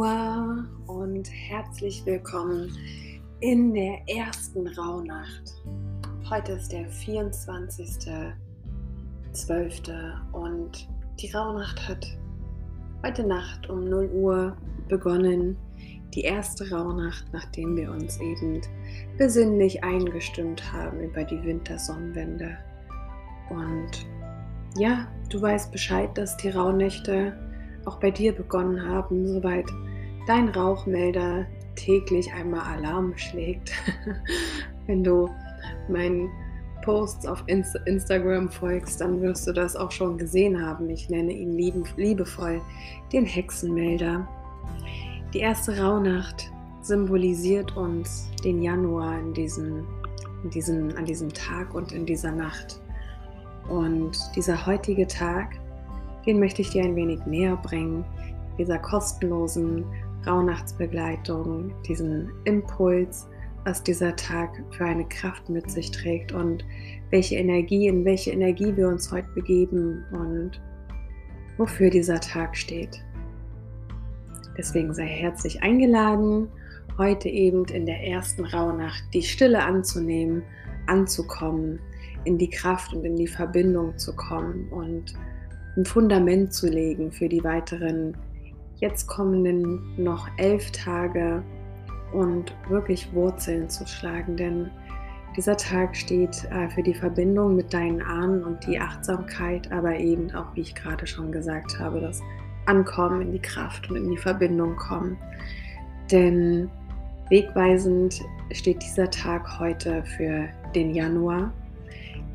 Januar und herzlich willkommen in der ersten Rauhnacht. Heute ist der 24.12. und die Rauhnacht hat heute Nacht um 0 Uhr begonnen. Die erste Rauhnacht, nachdem wir uns eben besinnlich eingestimmt haben über die Wintersonnenwende. Und ja, du weißt Bescheid, dass die Rauhnächte auch bei dir begonnen haben, soweit dein Rauchmelder täglich einmal Alarm schlägt. Wenn du meinen Posts auf Inst Instagram folgst, dann wirst du das auch schon gesehen haben. Ich nenne ihn lieben, liebevoll den Hexenmelder. Die erste Rauhnacht symbolisiert uns den Januar in diesem, in diesem, an diesem Tag und in dieser Nacht. Und dieser heutige Tag den möchte ich dir ein wenig näher bringen, dieser kostenlosen Rauhnachtsbegleitung, diesen Impuls, was dieser Tag für eine Kraft mit sich trägt und welche Energie, in welche Energie wir uns heute begeben und wofür dieser Tag steht. Deswegen sei herzlich eingeladen, heute eben in der ersten Rauhnacht die Stille anzunehmen, anzukommen, in die Kraft und in die Verbindung zu kommen und ein Fundament zu legen für die weiteren jetzt kommenden noch elf Tage und wirklich Wurzeln zu schlagen, denn dieser Tag steht äh, für die Verbindung mit deinen Ahnen und die Achtsamkeit, aber eben auch, wie ich gerade schon gesagt habe, das Ankommen in die Kraft und in die Verbindung kommen. Denn wegweisend steht dieser Tag heute für den Januar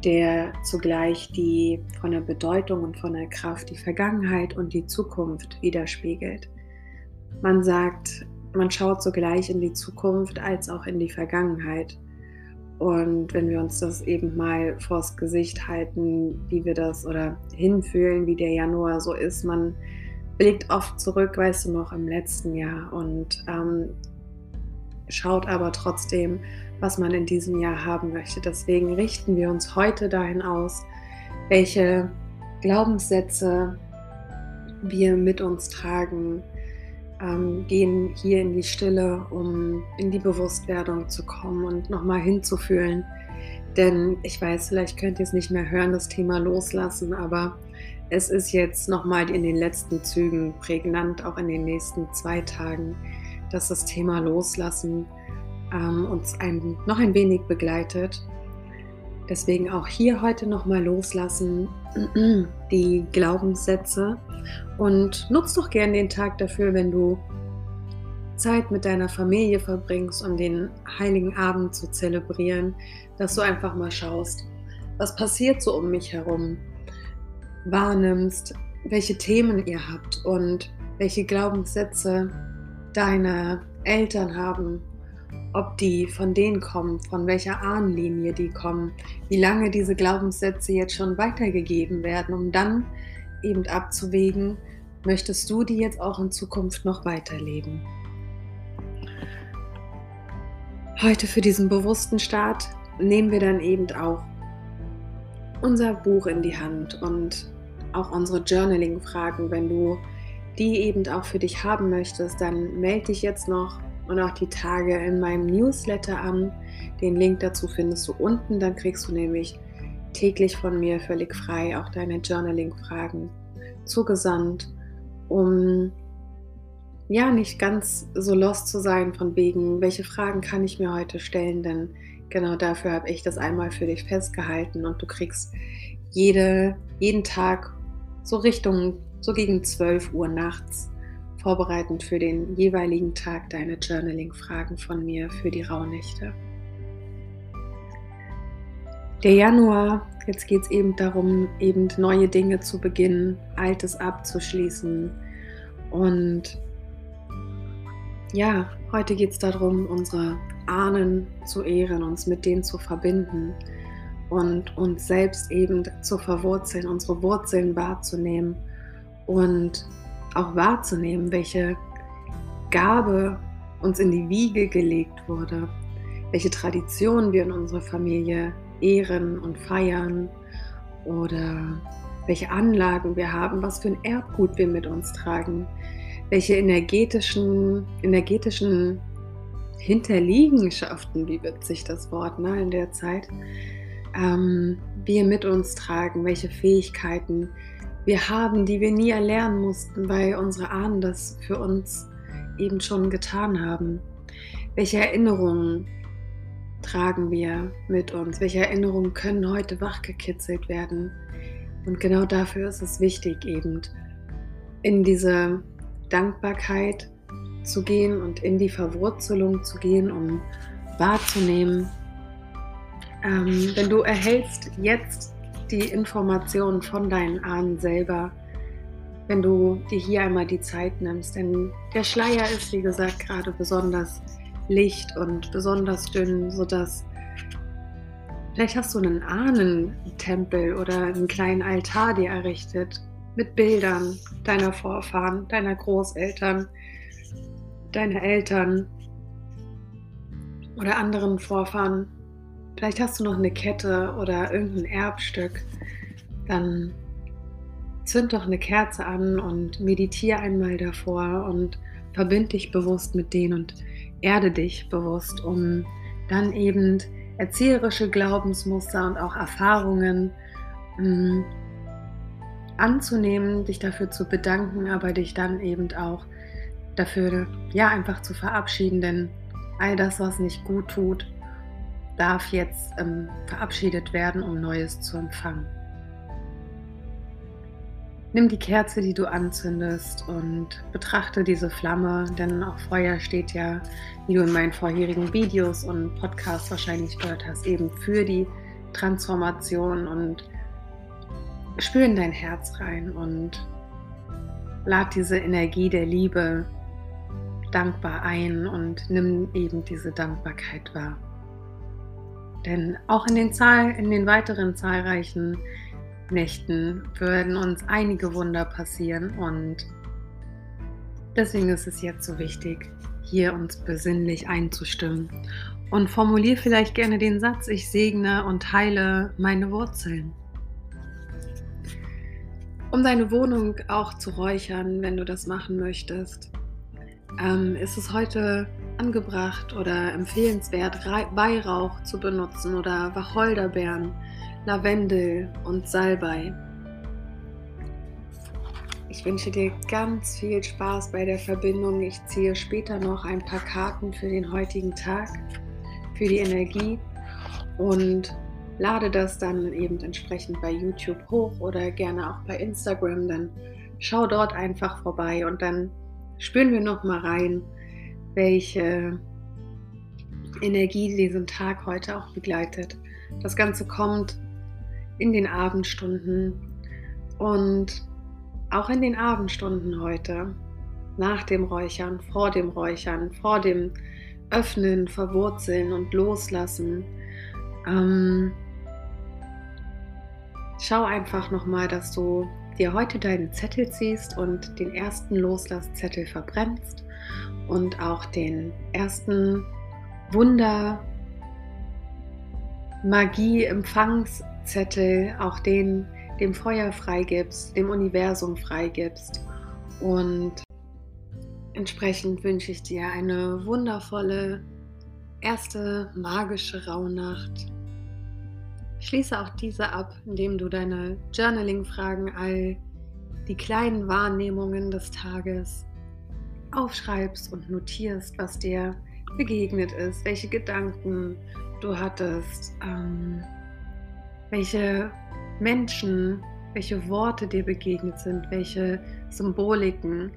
der zugleich die von der Bedeutung und von der Kraft die Vergangenheit und die Zukunft widerspiegelt. Man sagt, man schaut sogleich in die Zukunft als auch in die Vergangenheit. Und wenn wir uns das eben mal vors Gesicht halten, wie wir das oder hinfühlen, wie der Januar so ist, man blickt oft zurück, weißt du noch, im letzten Jahr und ähm, schaut aber trotzdem was man in diesem Jahr haben möchte. Deswegen richten wir uns heute dahin aus, welche Glaubenssätze wir mit uns tragen, ähm, gehen hier in die Stille, um in die Bewusstwerdung zu kommen und nochmal hinzufühlen. Denn ich weiß, vielleicht könnt ihr es nicht mehr hören, das Thema loslassen, aber es ist jetzt nochmal in den letzten Zügen prägnant, auch in den nächsten zwei Tagen, dass das Thema Loslassen ähm, uns ein, noch ein wenig begleitet. Deswegen auch hier heute nochmal loslassen, die Glaubenssätze und nutz doch gern den Tag dafür, wenn du Zeit mit deiner Familie verbringst, um den heiligen Abend zu zelebrieren, dass du einfach mal schaust, was passiert so um mich herum, wahrnimmst, welche Themen ihr habt und welche Glaubenssätze deine Eltern haben ob die von denen kommen, von welcher Ahnenlinie die kommen, wie lange diese Glaubenssätze jetzt schon weitergegeben werden, um dann eben abzuwägen, möchtest du die jetzt auch in Zukunft noch weiterleben. Heute für diesen bewussten Start nehmen wir dann eben auch unser Buch in die Hand und auch unsere Journaling-Fragen. Wenn du die eben auch für dich haben möchtest, dann melde dich jetzt noch und auch die Tage in meinem Newsletter an. Den Link dazu findest du unten. Dann kriegst du nämlich täglich von mir völlig frei auch deine Journaling-Fragen zugesandt, um ja nicht ganz so lost zu sein von wegen, welche Fragen kann ich mir heute stellen, denn genau dafür habe ich das einmal für dich festgehalten und du kriegst jede, jeden Tag so Richtung, so gegen 12 Uhr nachts vorbereitend für den jeweiligen Tag deine Journaling-Fragen von mir für die Rauhnächte. Der Januar, jetzt geht es eben darum, eben neue Dinge zu beginnen, Altes abzuschließen. Und ja, heute geht es darum, unsere Ahnen zu ehren, uns mit denen zu verbinden und uns selbst eben zu verwurzeln, unsere Wurzeln wahrzunehmen und auch wahrzunehmen, welche Gabe uns in die Wiege gelegt wurde, welche Traditionen wir in unserer Familie ehren und feiern oder welche Anlagen wir haben, was für ein Erbgut wir mit uns tragen. welche energetischen, energetischen Hinterliegenschaften, wie witzig das Wort ne, in der Zeit, ähm, wir mit uns tragen, welche Fähigkeiten wir haben, die wir nie erlernen mussten, weil unsere Ahnen das für uns eben schon getan haben. Welche Erinnerungen tragen wir mit uns? Welche Erinnerungen können heute wachgekitzelt werden? Und genau dafür ist es wichtig, eben in diese Dankbarkeit zu gehen und in die Verwurzelung zu gehen, um wahrzunehmen, ähm, wenn du erhältst jetzt die Informationen von deinen Ahnen selber, wenn du dir hier einmal die Zeit nimmst. Denn der Schleier ist, wie gesagt, gerade besonders licht und besonders dünn, sodass vielleicht hast du einen Ahnentempel oder einen kleinen Altar dir errichtet mit Bildern deiner Vorfahren, deiner Großeltern, deiner Eltern oder anderen Vorfahren. Vielleicht hast du noch eine Kette oder irgendein Erbstück. Dann zünd doch eine Kerze an und meditiere einmal davor und verbind dich bewusst mit denen und erde dich bewusst, um dann eben erzieherische Glaubensmuster und auch Erfahrungen mh, mm, anzunehmen, dich dafür zu bedanken, aber dich dann eben auch dafür ja einfach zu verabschieden, denn all das, was nicht gut tut, darf jetzt ähm, verabschiedet werden, um Neues zu empfangen. Nimm die Kerze, die du anzündest und betrachte diese Flamme, denn auch Feuer steht ja, wie du in meinen vorherigen Videos und Podcasts wahrscheinlich gehört hast, eben für die Transformation und spür in dein Herz rein und lad diese Energie der Liebe dankbar ein und nimm eben diese Dankbarkeit wahr. Denn auch in den, Zahl, in den weiteren zahlreichen Nächten würden uns einige Wunder passieren und deswegen ist es jetzt so wichtig, hier uns besinnlich einzustimmen. Und formulier vielleicht gerne den Satz, ich segne und heile meine Wurzeln. Um deine Wohnung auch zu räuchern, wenn du das machen möchtest, ähm, ist es heute angebracht oder empfehlenswert, Weihrauch zu benutzen oder Wacholderbeeren Lavendel und Salbei. Ich wünsche dir ganz viel Spaß bei der Verbindung. Ich ziehe später noch ein paar Karten für den heutigen Tag, für die Energie und lade das dann eben entsprechend bei YouTube hoch oder gerne auch bei Instagram. Dann schau dort einfach vorbei und dann spüren wir noch mal rein, welche Energie diesen Tag heute auch begleitet. Das Ganze kommt in den Abendstunden und auch in den Abendstunden heute, nach dem Räuchern, vor dem Räuchern, vor dem Öffnen, Verwurzeln und Loslassen. Ähm, schau einfach nochmal, dass du dir heute deinen Zettel ziehst und den ersten Loslasszettel verbrennst und auch den ersten Wunder Magie-Empfangs- Zettel auch den dem Feuer freigibst, dem Universum freigibst. Und entsprechend wünsche ich dir eine wundervolle erste magische Rauhnacht. Schließe auch diese ab, indem du deine Journaling-Fragen, all die kleinen Wahrnehmungen des Tages aufschreibst und notierst, was dir begegnet ist, welche Gedanken du hattest. Ähm, welche Menschen, welche Worte dir begegnet sind, welche Symboliken.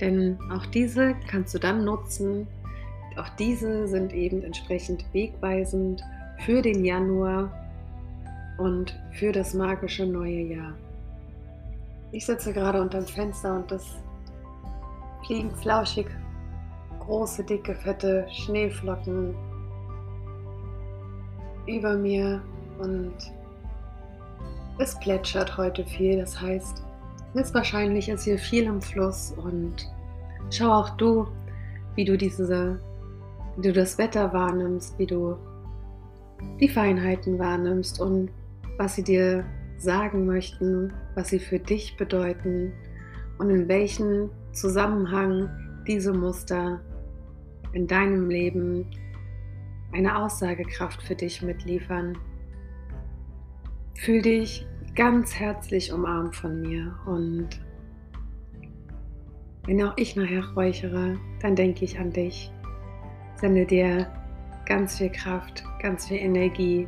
Denn auch diese kannst du dann nutzen. Auch diese sind eben entsprechend wegweisend für den Januar und für das magische neue Jahr. Ich sitze gerade unter dem Fenster und das fliegen flauschig. Große, dicke, fette Schneeflocken über mir und es plätschert heute viel, das heißt, höchstwahrscheinlich ist hier viel im Fluss und schau auch du, wie du diese, wie du das Wetter wahrnimmst, wie du die Feinheiten wahrnimmst und was sie dir sagen möchten, was sie für dich bedeuten und in welchen Zusammenhang diese Muster in deinem Leben eine Aussagekraft für dich mitliefern. Fühl dich ganz herzlich umarmt von mir und wenn auch ich nachher räuchere, dann denke ich an dich. Sende dir ganz viel Kraft, ganz viel Energie,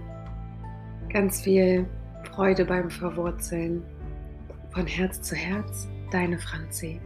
ganz viel Freude beim Verwurzeln. Von Herz zu Herz, deine Franzi.